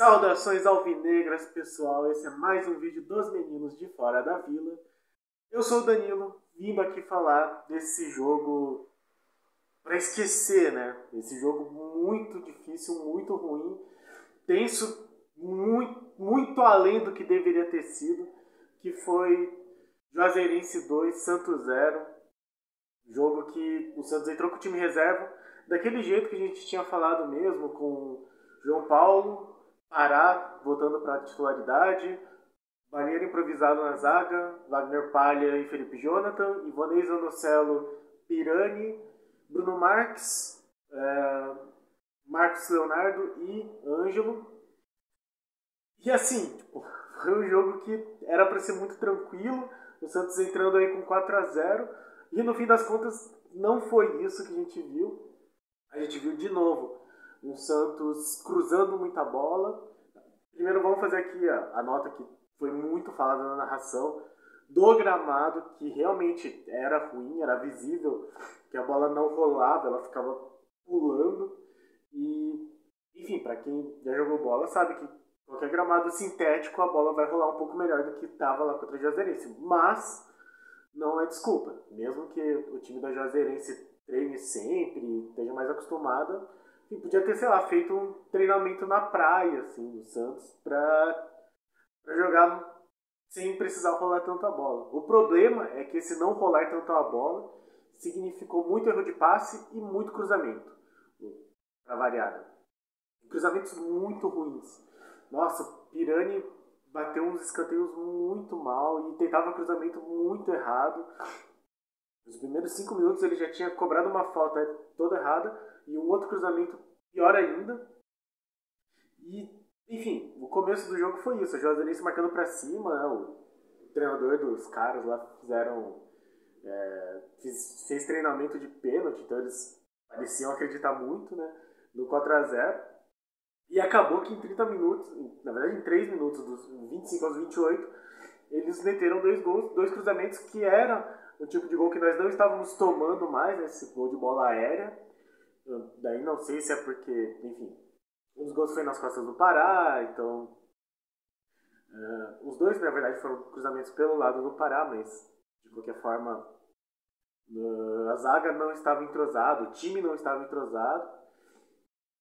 Saudações alvinegras, pessoal. Esse é mais um vídeo dos meninos de fora da vila. Eu sou o Danilo, vindo aqui falar desse jogo para esquecer, né? Esse jogo muito difícil, muito ruim, tenso, muito, muito além do que deveria ter sido, que foi Juazeirense 2, Santos 0. Jogo que o Santos entrou com o time reserva, daquele jeito que a gente tinha falado mesmo, com João Paulo, Pará voltando para a titularidade, Banheiro improvisado na zaga, Wagner Palha e Felipe Jonathan, Ivonei Zanocelo, Pirani, Bruno Marques, é, Marcos Leonardo e Ângelo. E assim, tipo, foi um jogo que era para ser muito tranquilo, o Santos entrando aí com 4 a 0 e no fim das contas não foi isso que a gente viu. A gente viu de novo um Santos cruzando muita bola. Primeiro vamos fazer aqui a, a nota que foi muito falada na narração do gramado, que realmente era ruim, era visível que a bola não rolava, ela ficava pulando. E, enfim, para quem já jogou bola sabe que qualquer gramado sintético a bola vai rolar um pouco melhor do que estava lá contra o Juazeirense. Mas não é desculpa. Mesmo que o time da Juazeirense treine sempre, esteja mais acostumada, e podia ter, sei lá, feito um treinamento na praia, assim, no Santos, pra, pra jogar sem precisar rolar tanta bola. O problema é que esse não rolar tanto a bola significou muito erro de passe e muito cruzamento, pra variada. Cruzamentos muito ruins. Nossa, Pirani bateu uns escanteios muito mal e tentava cruzamento muito errado. Nos primeiros cinco minutos ele já tinha cobrado uma falta toda errada e um outro cruzamento pior ainda. E, enfim, o começo do jogo foi isso. A Juazeirense marcando para cima, né? o treinador dos caras lá fizeram. É, fiz, fez treinamento de pênalti, então eles pareciam acreditar muito né, no 4x0. E acabou que em 30 minutos, na verdade em 3 minutos, dos 25 aos 28, eles meteram dois gols, dois cruzamentos que era o tipo de gol que nós não estávamos tomando mais, né, esse gol de bola aérea. Daí não sei se é porque, enfim, um dos gols foi nas costas do Pará, então. Uh, os dois, na verdade, foram cruzamentos pelo lado do Pará, mas de qualquer forma uh, a zaga não estava entrosada, o time não estava entrosado.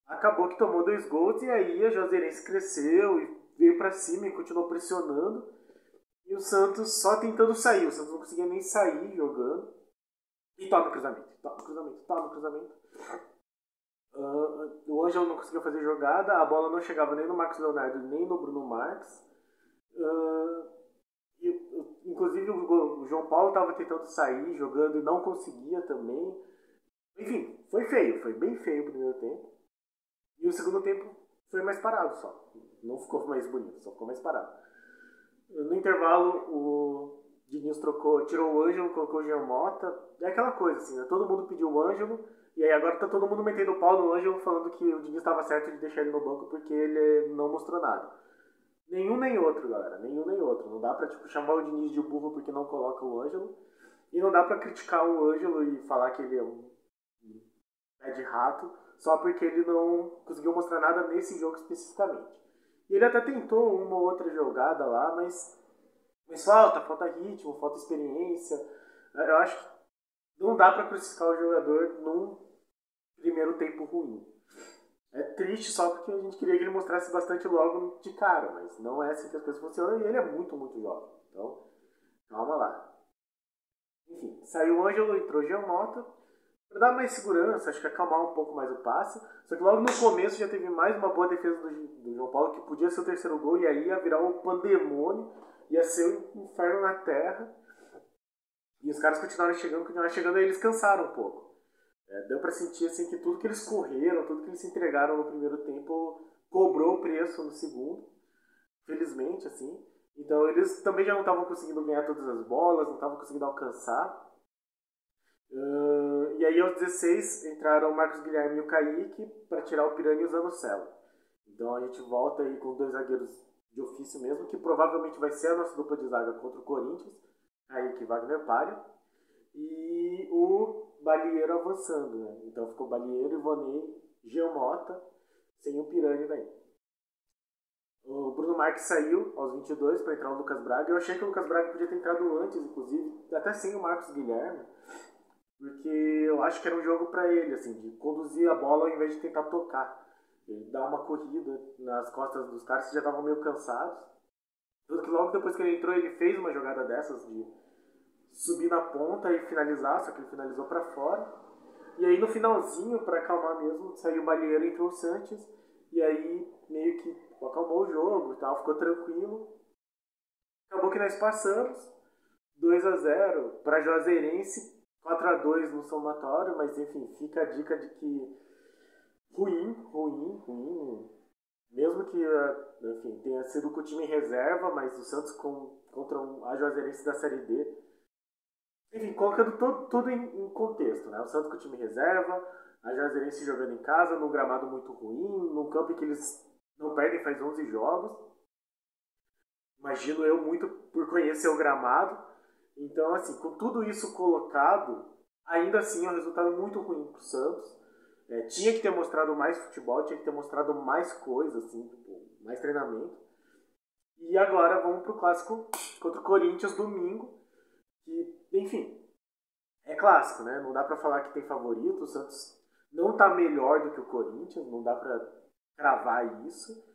Acabou que tomou dois gols e aí a Joseirense cresceu e veio para cima e continuou pressionando. E o Santos só tentando sair, o Santos não conseguia nem sair jogando. E toma cruzamento, toma cruzamento, toma cruzamento. Uh, o Ângelo não conseguiu fazer jogada, a bola não chegava nem no Marcos Leonardo nem no Bruno Marques. Uh, e, inclusive o, o, João Paulo estava tentando sair jogando e não conseguia também. Enfim, foi feio, foi bem feio o primeiro tempo. E o segundo tempo foi mais parado só. Não ficou mais bonito, só ficou mais parado. No intervalo, o Diniz trocou, tirou o Ângelo, colocou o Jean Mota. É aquela coisa assim, né? todo mundo pediu o Ângelo e aí agora tá todo mundo metendo o pau no Ângelo falando que o Diniz estava certo de deixar ele no banco porque ele não mostrou nada. Nenhum nem outro, galera. Nenhum nem outro. Não dá pra tipo, chamar o Diniz de burro porque não coloca o Ângelo. E não dá pra criticar o Ângelo e falar que ele é um pé de rato só porque ele não conseguiu mostrar nada nesse jogo especificamente. E ele até tentou uma ou outra jogada lá, mas, mas falta, falta ritmo, falta experiência. Eu acho que não dá para crucificar o jogador num primeiro tempo ruim. É triste só porque a gente queria que ele mostrasse bastante logo de cara, mas não é assim que as coisas funcionam e ele é muito, muito jovem. Então, calma lá. Enfim, saiu o Ângelo, entrou Geomota. Para dar mais segurança, acho que acalmar um pouco mais o passe. Só que logo no começo já teve mais uma boa defesa do, do João Paulo, que podia ser o terceiro gol, e aí ia virar um pandemônio, ia ser um inferno na terra. E os caras continuaram chegando, continuaram chegando, e eles cansaram um pouco. É, deu para sentir assim que tudo que eles correram, tudo que eles se entregaram no primeiro tempo cobrou o preço no segundo, felizmente assim. Então eles também já não estavam conseguindo ganhar todas as bolas, não estavam conseguindo alcançar. Uh, e aí aos 16 entraram o Marcos Guilherme e o Kaique para tirar o Piranha usando o Celo. Então a gente volta aí com dois zagueiros de ofício mesmo, que provavelmente vai ser a nossa dupla de zaga contra o Corinthians, Kaique e Wagner Palha. E o Balieiro avançando, né? Então ficou Balieiro, Ivonei, Geomota, sem o Piranha daí. O Bruno Marques saiu aos 22 para entrar o Lucas Braga. Eu achei que o Lucas Braga podia ter entrado antes, inclusive, até sem o Marcos Guilherme, porque eu acho que era um jogo para ele, assim, de conduzir a bola ao invés de tentar tocar. Ele dá uma corrida nas costas dos caras que já estavam meio cansados. Tanto que logo depois que ele entrou, ele fez uma jogada dessas de subir na ponta e finalizar, só que ele finalizou para fora. E aí no finalzinho, para acalmar mesmo, saiu o Balieiro entre o Sanches. E aí meio que acalmou o jogo e tal, ficou tranquilo. Acabou que nós passamos 2 a 0 para Juazeirense, 4 a 2 no somatório, mas enfim, fica a dica de que ruim, ruim, ruim. Mesmo que enfim, tenha sido com o time reserva, mas o Santos com, contra a Juazeirense da Série D. Enfim, colocando tudo em, em contexto, né? O Santos com o time reserva, a Juazeirense jogando em casa, num gramado muito ruim, num campo que eles não perdem faz 11 jogos. Imagino eu muito por conhecer o gramado. Então, assim, com tudo isso colocado, ainda assim é um resultado muito ruim para o Santos. É, tinha que ter mostrado mais futebol, tinha que ter mostrado mais coisas, assim, tipo, mais treinamento. E agora vamos para o clássico contra o Corinthians domingo. Que, enfim, é clássico, né? Não dá para falar que tem favorito. O Santos não está melhor do que o Corinthians, não dá para cravar isso.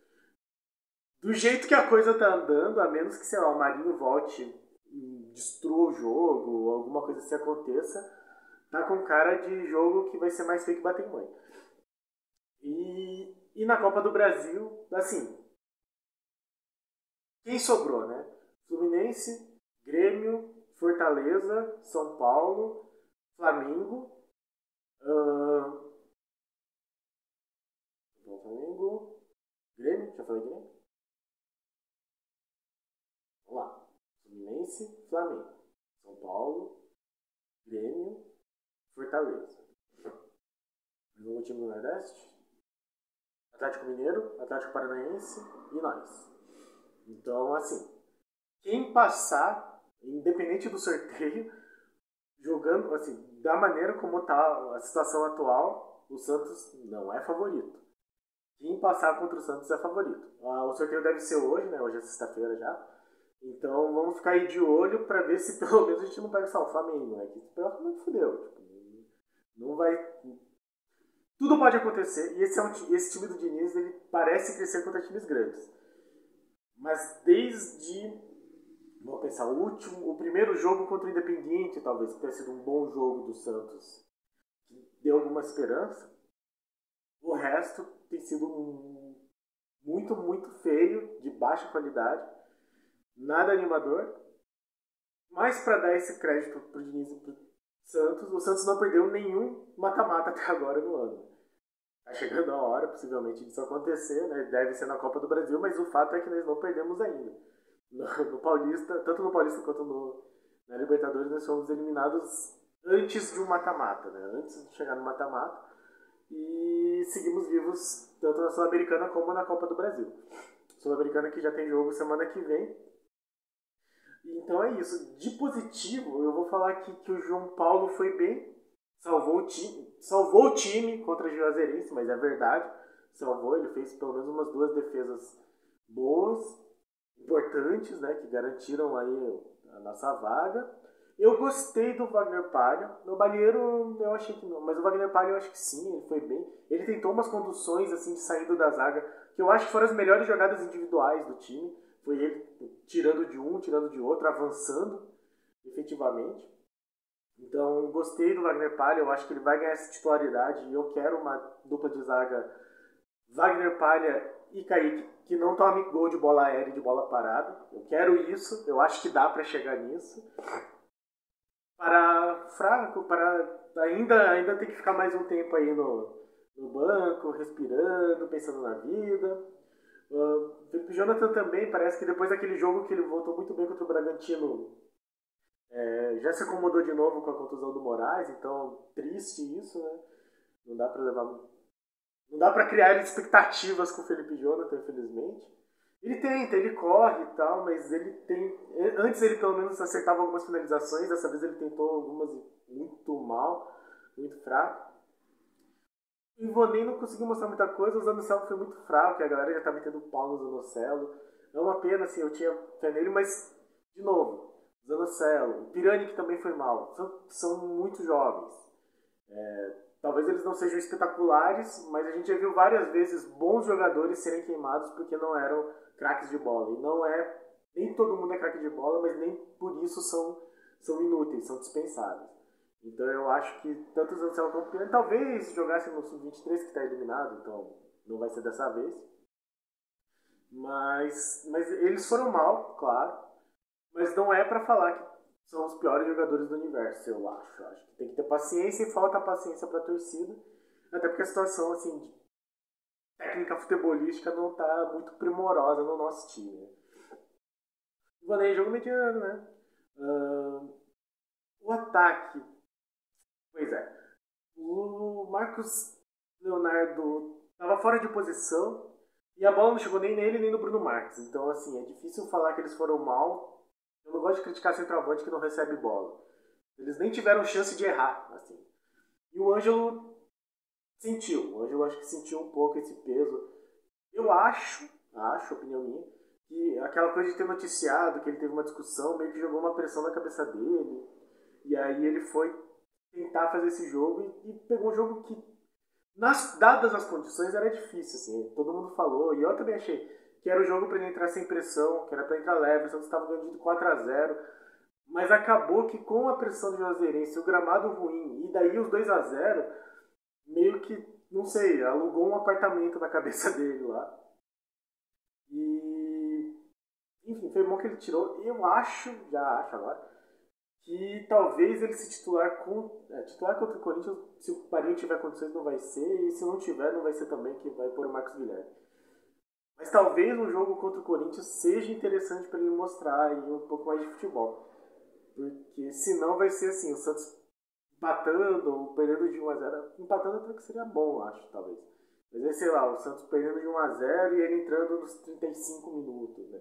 Do jeito que a coisa tá andando, a menos que, sei lá, o Marinho volte e destrua o jogo, alguma coisa assim aconteça, tá com cara de jogo que vai ser mais feio que bater em mãe. E, e na Copa do Brasil, assim, quem sobrou, né? Fluminense, Grêmio, Fortaleza, São Paulo, Flamengo, uh, Flamengo. Grêmio? Já falei Grêmio? Vamos lá. Fluminense, Flamengo. São Paulo, Grêmio, Fortaleza. Novo time do Nordeste? Atlético Mineiro, Atlético Paranaense e nós. Então, assim, quem passar, independente do sorteio, jogando, assim, da maneira como está a situação atual, o Santos não é favorito. Quem passar contra o Santos é favorito. Ah, o sorteio deve ser hoje, né? Hoje é sexta-feira já. Então vamos ficar aí de olho para ver se pelo menos a gente não pega só o Flamengo, né? Que é que fudeu. Tipo, não vai. Tudo pode acontecer. E esse, é um, esse time do Diniz ele parece crescer contra times grandes. Mas desde. Vamos pensar, o último, o primeiro jogo contra o Independiente, talvez, que tenha sido um bom jogo do Santos, deu alguma esperança. O resto tem sido um, muito, muito feio, de baixa qualidade, nada animador. Mas para dar esse crédito pro Diniz e Santos, o Santos não perdeu nenhum mata-mata até agora no ano. Tá chegando a hora, possivelmente, disso acontecer, né? Deve ser na Copa do Brasil, mas o fato é que nós não perdemos ainda. No, no Paulista, tanto no Paulista quanto no, na Libertadores, nós fomos eliminados antes de um mata-mata, né? Antes de chegar no mata-mata e seguimos vivos tanto na Sul-Americana como na Copa do Brasil. Sul-Americana que já tem jogo semana que vem. Então é isso. De positivo, eu vou falar aqui que o João Paulo foi bem, salvou o time, salvou o time contra a Juazeirense, mas é verdade, salvou, ele fez pelo menos umas duas defesas boas, importantes, né, que garantiram aí a nossa vaga. Eu gostei do Wagner Palha. No Balheiro eu achei que não, mas o Wagner Palha eu acho que sim, ele foi bem. Ele tentou umas conduções assim de saindo da zaga, que eu acho que foram as melhores jogadas individuais do time. Foi ele tirando de um, tirando de outro, avançando efetivamente. Então, gostei do Wagner Palha, eu acho que ele vai ganhar essa titularidade e eu quero uma dupla de zaga Wagner Palha e Kaique que não tome gol de bola aérea e de bola parada. Eu quero isso, eu acho que dá para chegar nisso para fraco, para ainda, ainda tem que ficar mais um tempo aí no, no banco, respirando, pensando na vida. Uh, Felipe Jonathan também parece que depois daquele jogo que ele voltou muito bem contra o Bragantino, é, já se acomodou de novo com a contusão do Moraes, então triste isso, né? Não dá para levar. Não dá para criar expectativas com o Felipe Jonathan, infelizmente. Ele tenta, ele corre e tal, mas ele tem. Antes ele pelo menos acertava algumas finalizações, dessa vez ele tentou algumas muito mal, muito fraco. O Ivonei não conseguiu mostrar muita coisa, o Zanocelo foi muito fraco, a galera já tá metendo pau no Zanocelo. É uma pena, assim, eu tinha fé nele, mas, de novo, Zanocelo, o Pirani que também foi mal, são, são muito jovens. É, talvez eles não sejam espetaculares, mas a gente já viu várias vezes bons jogadores serem queimados porque não eram craques de bola. E não é, nem todo mundo é craque de bola, mas nem por isso são, são inúteis, são dispensáveis. Então eu acho que tanto o Zanocelo como o Pirani talvez jogassem no Sub-23 que está eliminado, então não vai ser dessa vez. Mas, mas eles foram mal, claro. Mas não é para falar que são os piores jogadores do universo, eu acho. Acho que tem que ter paciência e falta paciência para a torcida. Até porque a situação assim, técnica futebolística não está muito primorosa no nosso time. Vanei jogo mediano, né? Uh, o ataque. O Marcos Leonardo estava fora de posição e a bola não chegou nem nele nem no Bruno Marques. Então, assim, é difícil falar que eles foram mal. Eu não gosto de criticar centroavante que não recebe bola. Eles nem tiveram chance de errar, assim. E o Ângelo sentiu. O Ângelo acho que sentiu um pouco esse peso. Eu acho, acho, opinião minha, que aquela coisa de ter noticiado que ele teve uma discussão meio que jogou uma pressão na cabeça dele. E aí ele foi tentar fazer esse jogo e, e pegou um jogo que nas, dadas as condições, era difícil, assim, todo mundo falou, e eu também achei que era o jogo para ele entrar sem pressão, que era para entrar leve, o Santos estava ganhando de 4 a 0 mas acabou que com a pressão do Juazeirense, o gramado ruim, e daí os 2 a 0 meio que, não sei, alugou um apartamento na cabeça dele lá. E. Enfim, foi bom que ele tirou. Eu acho, já acho agora, que talvez ele se titular com é, titular contra o Corinthians, se o Parinho tiver condições não vai ser, e se não tiver não vai ser também que vai pôr o Marcos Guilherme. Mas talvez um jogo contra o Corinthians seja interessante para ele mostrar aí um pouco mais de futebol. Porque senão vai ser assim, o Santos empatando ou perdendo de 1 a 0 empatando até que seria bom, acho, talvez. Mas aí, sei lá, o Santos perdendo de 1 a 0 e ele entrando nos 35 minutos, né?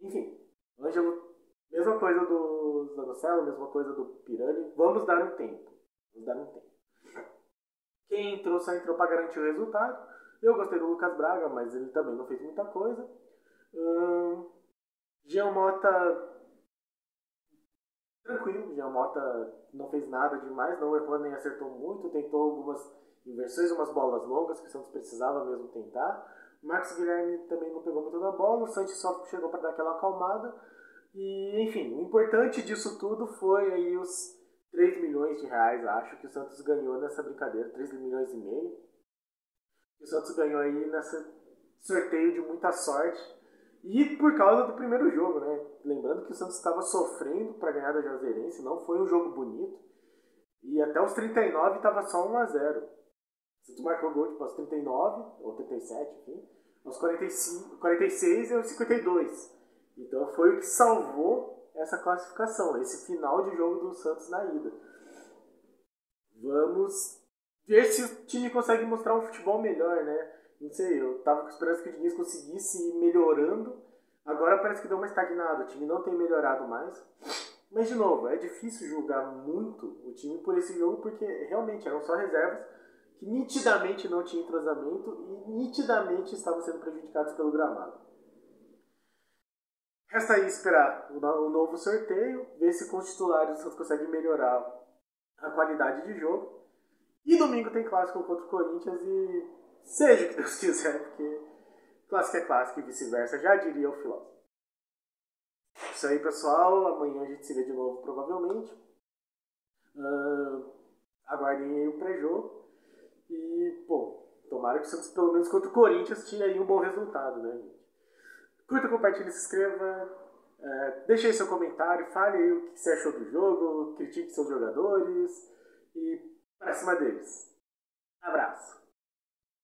Enfim, Ângelo Mesma coisa do Zanocelo, mesma coisa do Pirani. Vamos dar um tempo. Vamos dar um tempo. Quem entrou só entrou para garantir o resultado. Eu gostei do Lucas Braga, mas ele também não fez muita coisa. Hum, Jean Mota. Tranquilo, Jean Mota não fez nada demais, não errou nem acertou muito, tentou algumas inversões, umas bolas longas que o Santos precisava mesmo tentar. Marcos Guilherme também não pegou muito da bola, o Santos só chegou para dar aquela acalmada. E, enfim, o importante disso tudo foi aí os 3 milhões de reais, acho, que o Santos ganhou nessa brincadeira, 3 milhões e meio. O Santos ganhou aí nesse sorteio de muita sorte. E por causa do primeiro jogo, né? Lembrando que o Santos estava sofrendo para ganhar da Juazeirense, não foi um jogo bonito. E até os 39 estava só 1 a 0 O Santos marcou gol tipo, aos 39, ou 37, enfim. Aos 45, 46 e aos 52. Então foi o que salvou essa classificação, esse final de jogo do Santos na ida. Vamos ver se o time consegue mostrar um futebol melhor, né? Não sei, eu tava com esperança que o Diniz conseguisse ir melhorando. Agora parece que deu uma estagnada, o time não tem melhorado mais. Mas, de novo, é difícil julgar muito o time por esse jogo, porque realmente eram só reservas que nitidamente não tinham entrosamento e nitidamente estavam sendo prejudicados pelo gramado. Resta aí esperar o, novo sorteio, ver se com os titulares o Santos consegue melhorar a qualidade de jogo. E domingo tem clássico contra o Corinthians e seja o que Deus quiser, porque clássico é clássico e vice-versa, já diria o filósofo. Isso aí, pessoal. Amanhã a gente se vê de novo, provavelmente. Uh, aguardem aí o pré-jogo. E, pô, tomara que o Santos, pelo menos contra o Corinthians, tinha aí um bom resultado, né, gente? Curta, compartilhe, se inscreva. É, deixe aí seu comentário, fale aí o que você achou do jogo, critique seus jogadores e para cima deles. Abraço!